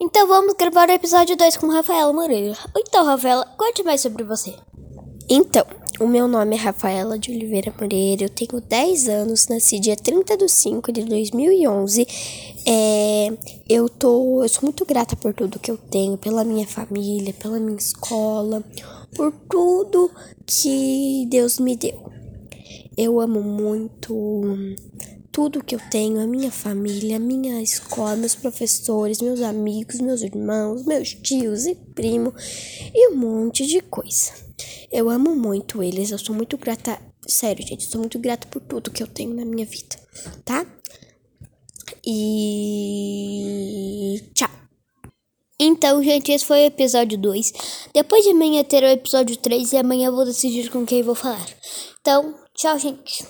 Então vamos gravar o episódio 2 com Rafaela Moreira. Então, Rafaela, conte mais sobre você. Então, o meu nome é Rafaela de Oliveira Moreira, eu tenho 10 anos, nasci dia 30 de 5 de 2011. É, eu, tô, eu sou muito grata por tudo que eu tenho, pela minha família, pela minha escola, por tudo que Deus me deu. Eu amo muito tudo que eu tenho, a minha família, a minha escola, meus professores, meus amigos, meus irmãos, meus tios e primo e um monte de coisa. Eu amo muito eles, eu sou muito grata, sério, gente, sou muito grata por tudo que eu tenho na minha vida, tá? E tchau. Então, gente, esse foi o episódio 2. Depois de amanhã terá o episódio 3 e amanhã eu vou decidir com quem vou falar. Então, tchau, gente.